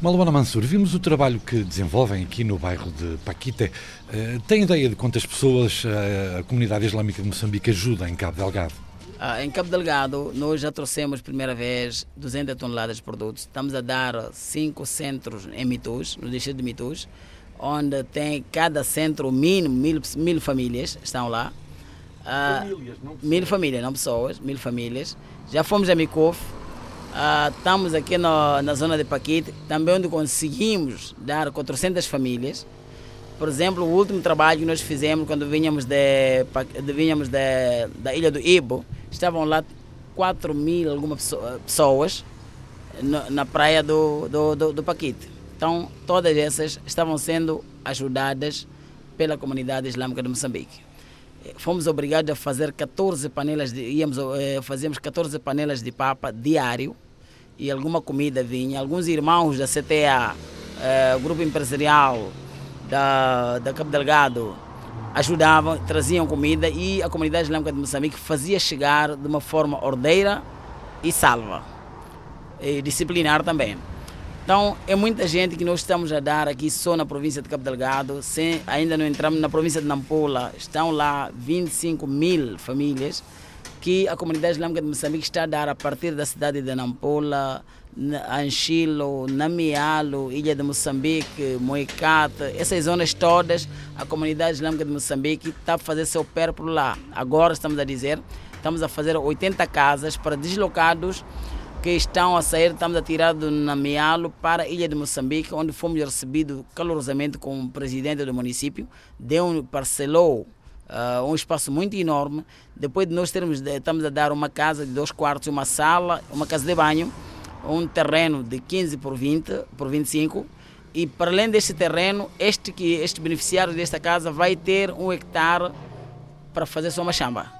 Maluana Mansur, vimos o trabalho que desenvolvem aqui no bairro de Paquite. Uh, tem ideia de quantas pessoas uh, a comunidade islâmica de Moçambique ajuda em Cabo Delgado? Ah, em Cabo Delgado, nós já trouxemos primeira vez 200 toneladas de produtos. Estamos a dar cinco centros em Mitus, no distrito de Mitus, onde tem cada centro mínimo mil, mil famílias estão lá. Ah, famílias, não pessoas. Mil famílias, não pessoas, mil famílias. Já fomos a Micof, ah, estamos aqui no, na zona de Paquite, também onde conseguimos dar 400 famílias. Por exemplo, o último trabalho que nós fizemos quando vinhamos, de, de vinhamos de, da ilha do Ibo, estavam lá 4 mil algumas pessoas na praia do, do, do, do Paquite. Então, todas essas estavam sendo ajudadas pela comunidade islâmica de Moçambique. Fomos obrigados a fazer 14 panelas, de, íamos, eh, fazíamos 14 panelas de papa diário e alguma comida vinha. Alguns irmãos da CTA, eh, grupo empresarial da, da Cabo Delgado, ajudavam, traziam comida e a comunidade islâmica de Moçambique fazia chegar de uma forma ordeira e salva. E disciplinar também. Então, é muita gente que nós estamos a dar aqui só na província de Cabo Delgado, sem, ainda não entramos na província de Nampula, estão lá 25 mil famílias que a comunidade islâmica de Moçambique está a dar a partir da cidade de Nampula, Anchilo, Namialo, Ilha de Moçambique, Moicate, essas zonas todas, a comunidade islâmica de Moçambique está a fazer seu pérpuro lá. Agora estamos a dizer, estamos a fazer 80 casas para deslocados que estão a sair, estamos a tirar do Namialo para a Ilha de Moçambique, onde fomos recebidos calorosamente com o presidente do município, deu, parcelou uh, um espaço muito enorme. Depois de nós termos, estamos a dar uma casa de dois quartos, uma sala, uma casa de banho, um terreno de 15 por 20, por 25, e para além deste terreno, este, que, este beneficiário desta casa vai ter um hectare para fazer sua machamba.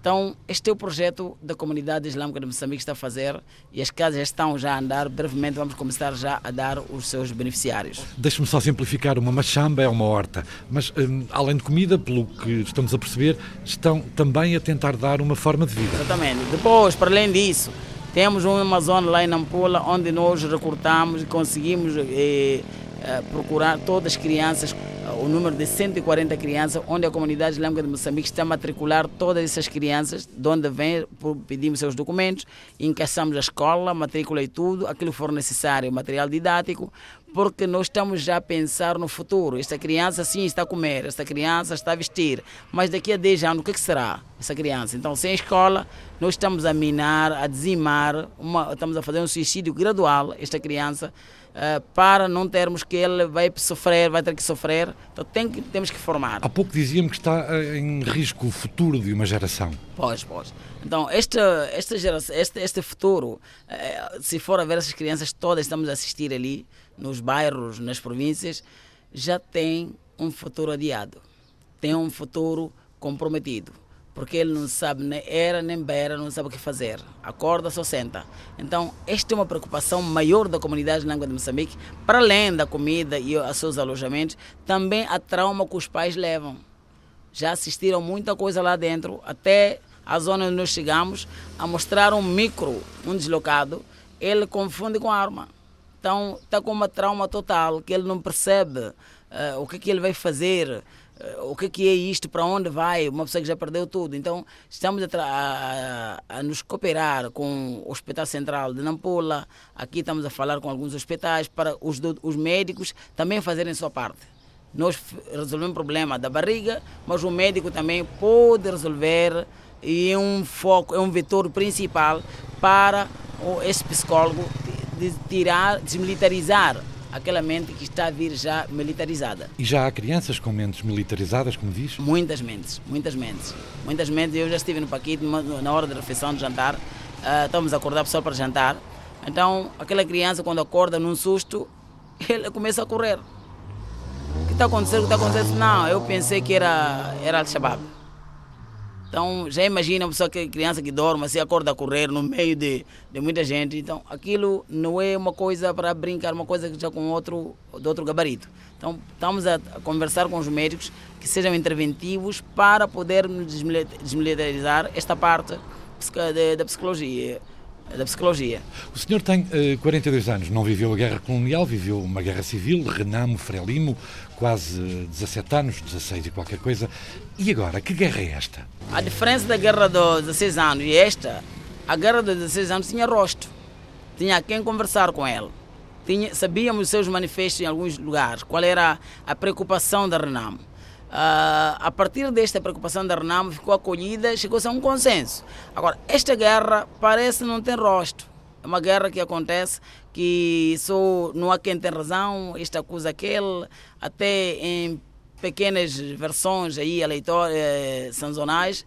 Então, este é o projeto da comunidade islâmica de Moçambique que está a fazer e as casas estão já a andar. Brevemente vamos começar já a dar os seus beneficiários. Deixe-me só simplificar: uma machamba é uma horta, mas hum, além de comida, pelo que estamos a perceber, estão também a tentar dar uma forma de vida. Exatamente. Depois, para além disso, temos uma zona lá em Nampula onde nós recrutamos e conseguimos eh, eh, procurar todas as crianças o número de 140 crianças, onde a comunidade islâmica de Moçambique está a matricular todas essas crianças, de onde vem, pedimos seus documentos, encaixamos a escola, matrícula e tudo, aquilo for necessário, material didático, porque nós estamos já a pensar no futuro. Esta criança sim está a comer, esta criança está a vestir, mas daqui a 10 anos o que, é que será essa criança? Então, sem escola, nós estamos a minar, a dizimar, uma, estamos a fazer um suicídio gradual, esta criança, uh, para não termos que ele vai sofrer, vai ter que sofrer. Então, tem que, temos que formar. Há pouco diziam que está eh, em risco o futuro de uma geração. Pois, pois. Então, este, esta geração, este, este futuro, uh, se for a ver essas crianças todas, estamos a assistir ali, nos bairros, nas províncias, já tem um futuro adiado, tem um futuro comprometido, porque ele não sabe nem era nem beira, não sabe o que fazer, acorda, só senta. Então, esta é uma preocupação maior da comunidade língua de Moçambique, para além da comida e os seus alojamentos, também a trauma que os pais levam. Já assistiram muita coisa lá dentro, até a zona onde nós chegamos, a mostrar um micro, um deslocado, ele confunde com arma então está com uma trauma total, que ele não percebe uh, o que, que ele vai fazer, o que, é que é isto, para onde vai, uma pessoa que já perdeu tudo. Então estamos a, a, a, nos cooperar com o Hospital Central de Nampula, aqui estamos a falar com alguns hospitais para os, os médicos também fazerem sua parte. Nós resolvemos o problema da barriga, mas o médico também pode resolver e é um foco, é um vetor principal para esse psicólogo de tirar, desmilitarizar aquela mente que está a vir já militarizada. E já há crianças com mentes militarizadas, como diz? Muitas mentes, muitas mentes. Muitas mentes. Eu já estive no Paquito, na hora de refeição, de jantar, uh, estamos a acordar pessoal para jantar. Então, aquela criança, quando acorda num susto, ele começa a correr. O que está acontecendo? O que está acontecendo? Não, eu pensei que era, era Al-Shabaab. Então, já imagina uma pessoa que criança que dorme, assim, acorda a correr no meio de, de muita gente. Então, aquilo não é uma coisa para brincar, uma coisa que já com outro, de outro gabarito. Então, estamos a, conversar com os médicos que sejam interventivos para poder desmilitarizar esta parte da psicologia. Da psicologia. O senhor tem uh, 42 anos, não viveu a guerra colonial, viveu uma guerra civil, Renamo, Frelimo, quase 17 anos, 16 e qualquer coisa. E agora, que guerra é esta? A diferença da guerra dos 16 anos e esta, a guerra dos 16 anos tinha rosto, tinha quem conversar com ele. Tinha, sabíamos os seus manifestos em alguns lugares, qual era a preocupação da Renamo. Uh, a partir desta preocupação da Renamo ficou acolhida, chegou-se a um consenso. Agora, esta guerra parece não ter rosto. É uma guerra que acontece que só não há quem tem razão, este acusa aquele, até em pequenas versões aí eleitor, eh, sanzonais,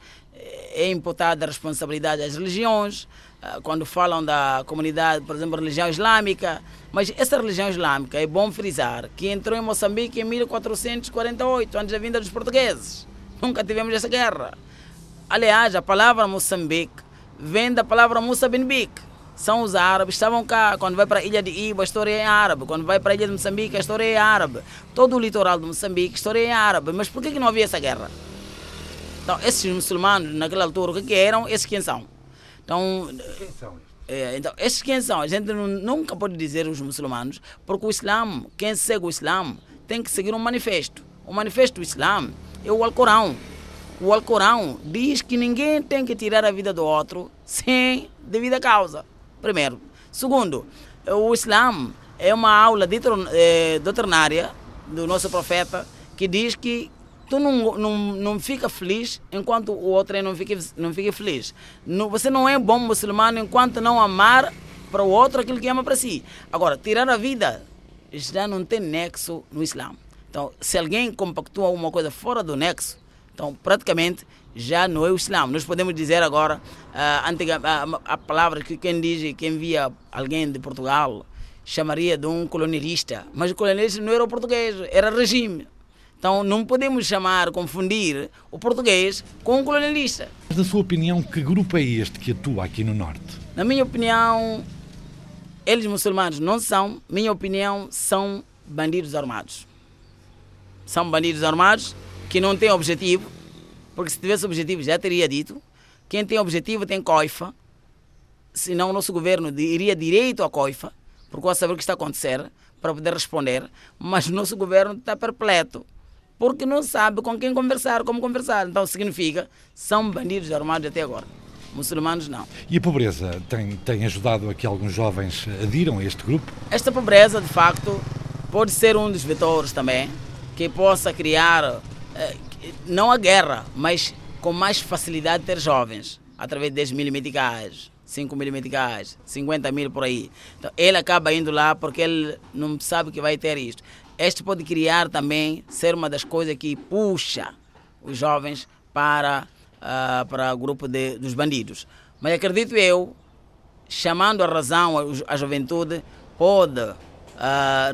é imputada a responsabilidade às religiões, quando falam da comunidade, por exemplo, religião islâmica. Mas essa religião islâmica, é bom frisar, que entrou em Moçambique em 1448, antes da vinda dos portugueses. Nunca tivemos essa guerra. Aliás, a palavra Moçambique vem da palavra Moçambique. São os árabes, estavam cá. Quando vai para a ilha de Iba, a história é árabe. Quando vai para a ilha de Moçambique, a história é árabe. Todo o litoral de Moçambique, a história é árabe. Mas por que, que não havia essa guerra? Então, esses muçulmanos, naquela altura, o que, que eram? Esses quem são? Então, é, então, esses quem são? A gente nunca pode dizer os muçulmanos, porque o Islã, quem segue o Islã, tem que seguir um manifesto. O manifesto do Islã é o Alcorão. O Alcorão diz que ninguém tem que tirar a vida do outro sem devida causa. Primeiro. Segundo, o Islã é uma aula é, doutrinária do nosso profeta que diz que tu não, não, não fica feliz enquanto o outro não fica, não fica feliz. Não, você não é bom muçulmano enquanto não amar para o outro aquilo que ama para si. Agora, tirar a vida já não tem nexo no Islã. Então, se alguém compactua alguma coisa fora do nexo, então praticamente já não é o Islã. Nós podemos dizer agora uh, a palavra que quem diz, quem via alguém de Portugal chamaria de um colonialista, mas o colonialista não era o português, era regime. Então não podemos chamar, confundir o português com o colonialista. Mas na sua opinião, que grupo é este que atua aqui no Norte? Na minha opinião, eles muçulmanos não são, minha opinião, são bandidos armados. São bandidos armados que não têm objetivo, porque se tivesse objetivo já teria dito. Quem tem objetivo tem coifa, senão o nosso governo iria direito à coifa, porque saber o que está a acontecer, para poder responder, mas o nosso governo está perpleto porque não sabe com quem conversar, como conversar. Então significa, são bandidos armados até agora. Muçulmanos não. E a pobreza tem, tem ajudado a que alguns jovens adiram a este grupo? Esta pobreza, de facto, pode ser um dos vetores também que possa criar, eh, não a guerra, mas com mais facilidade ter jovens, através de 10 mil meticais, 5 mil meticais, 50 mil por aí. Então ele acaba indo lá porque ele não sabe que vai ter isto. Este pode criar também, ser uma das coisas que puxa os jovens para, uh, para o grupo de, dos bandidos. Mas acredito eu, chamando a razão a, juventude, pode uh,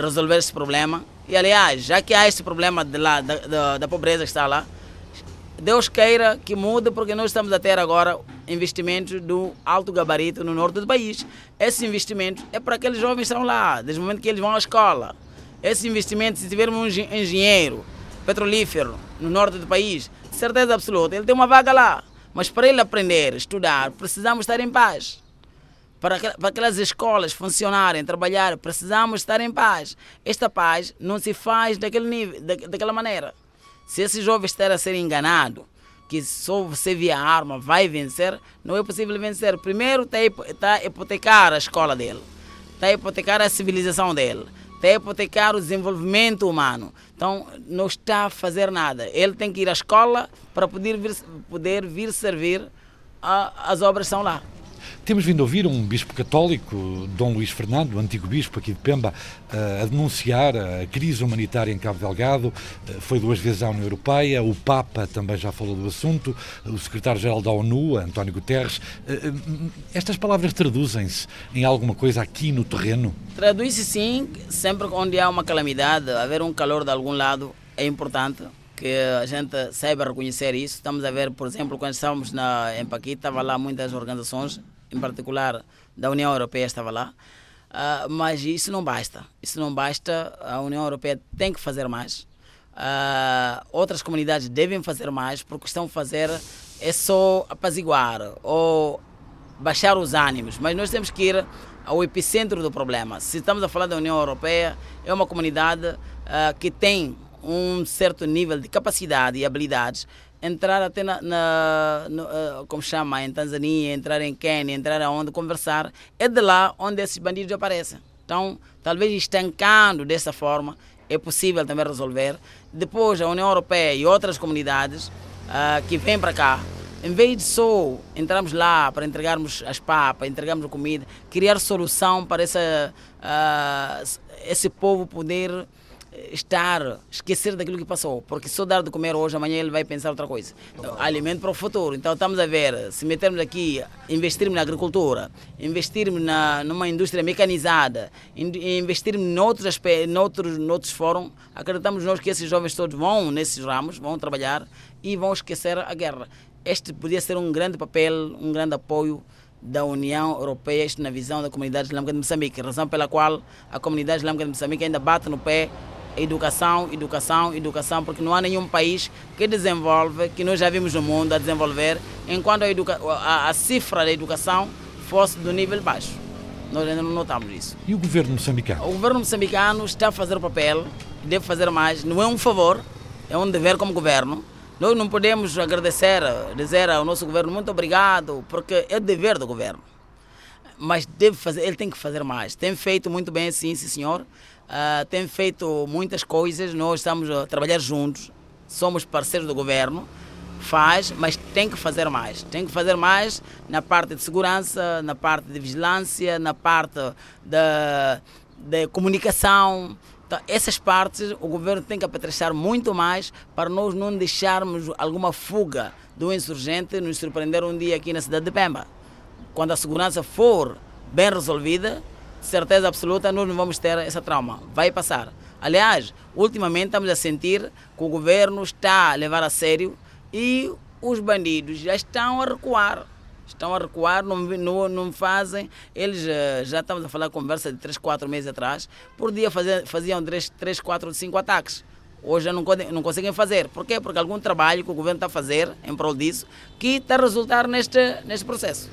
resolver esse problema. E aliás, já que há esse problema de lá, da, da, da pobreza que está lá, Deus queira que mude, porque nós estamos a ter agora investimentos do alto gabarito no norte do país. Esse investimento é para aqueles jovens que estão lá, desde o momento que eles vão à escola. Esse investimento, se tivermos um engenheiro petrolífero no norte do país, certeza absoluta, ele tem uma vaga lá. Mas para ele aprender, estudar, precisamos estar em paz. Para, para aquelas escolas funcionarem, trabalhar, precisamos estar em paz. Esta paz não se faz daquele nível, da, daquela maneira. Se esse jovem está a ser enganado, que só você via arma vai vencer, não é possível vencer. Primeiro está tá a hipotecar a escola dele, está a hipotecar a civilização dele até hipotecar o desenvolvimento humano. Então, não está a fazer nada. Ele tem que ir à escola para poder vir, poder vir servir, a, as obras são lá. Temos vindo a ouvir um bispo católico, Dom Luís Fernando, antigo bispo aqui de Pemba, a denunciar a crise humanitária em Cabo Delgado. Foi duas vezes à União Europeia, o Papa também já falou do assunto, o secretário-geral da ONU, António Guterres. Estas palavras traduzem-se em alguma coisa aqui no terreno? Traduz-se sim, sempre onde há uma calamidade, haver um calor de algum lado é importante que a gente saiba reconhecer isso. Estamos a ver, por exemplo, quando estávamos na, em Paquita, estava lá muitas organizações em particular da União Europeia estava lá. Uh, mas isso não basta. Isso não basta. A União Europeia tem que fazer mais. Uh, outras comunidades devem fazer mais, porque estão a fazer é só apaziguar ou baixar os ânimos, mas nós temos que ir ao epicentro do problema. Se estamos a falar da União Europeia, é uma comunidade uh, que tem um certo nível de capacidade e habilidades entrar até na, na no, uh, como chama, em Tanzânia, entrar em Quênia, entrar aonde, conversar, é de lá onde esses bandidos aparecem. Então, talvez estancando dessa forma, é possível também resolver. Depois, a União Europeia e outras comunidades uh, que vêm para cá, em vez de só entrarmos lá para entregarmos as papas, entregarmos comida, criar solução para essa, uh, esse povo poder estar, esquecer daquilo que passou, porque só dar de comer hoje, amanhã ele vai pensar outra coisa. Então, alimento para o futuro. Então estamos a ver, se metermos aqui, investirmos na agricultura, investirmos na, numa indústria mecanizada, investirmos noutros, noutros, noutros fóruns, acreditamos nós que esses jovens todos vão nesses ramos, vão trabalhar e vão esquecer a guerra. Este podia ser um grande papel, um grande apoio da União Europeia, isto na visão da comunidade islâmica de Moçambique, razão pela qual a comunidade islâmica de Moçambique ainda bate no pé educação, educação, educação, porque não há nenhum país que desenvolve, que nós já vimos no mundo a desenvolver, enquanto a, educa a, a cifra da educação fosse do nível baixo. Nós ainda não notamos isso. E o governo moçambicano? O governo moçambicano está a fazer o papel, deve fazer mais, não é um favor, é um dever como governo. Nós não podemos agradecer, dizer ao nosso governo muito obrigado, porque é dever do governo. Mas deve fazer, ele tem que fazer mais. Tem feito muito bem, sim, sim senhor uh, tem feito muitas coisas, nós estamos a trabalhar juntos, somos parceiros do governo, faz, mas tem que fazer mais. Tem que fazer mais na parte de segurança, na parte de vigilância, na parte da, da comunicação. Então, essas partes o governo tem que apetrechar muito mais para nós não deixarmos alguma fuga do insurgente nos surpreender um dia aqui na cidade de Pemba. Quando a segurança for bem resolvida, certeza absoluta, nós não vamos ter essa trauma. Vai passar. Aliás, ultimamente estamos a sentir que o governo está a levar a sério e os bandidos já estão a recuar. Estão a recuar, não, não, não fazem. Eles eh, já estamos a falar conversa de 3, 4 meses atrás. Por dia faziam, faziam 3, 3, 4, 5 ataques. Hoje não, não conseguem fazer. Por quê? Porque algum trabalho que o governo está a fazer em prol disso que está a resultar neste, neste processo.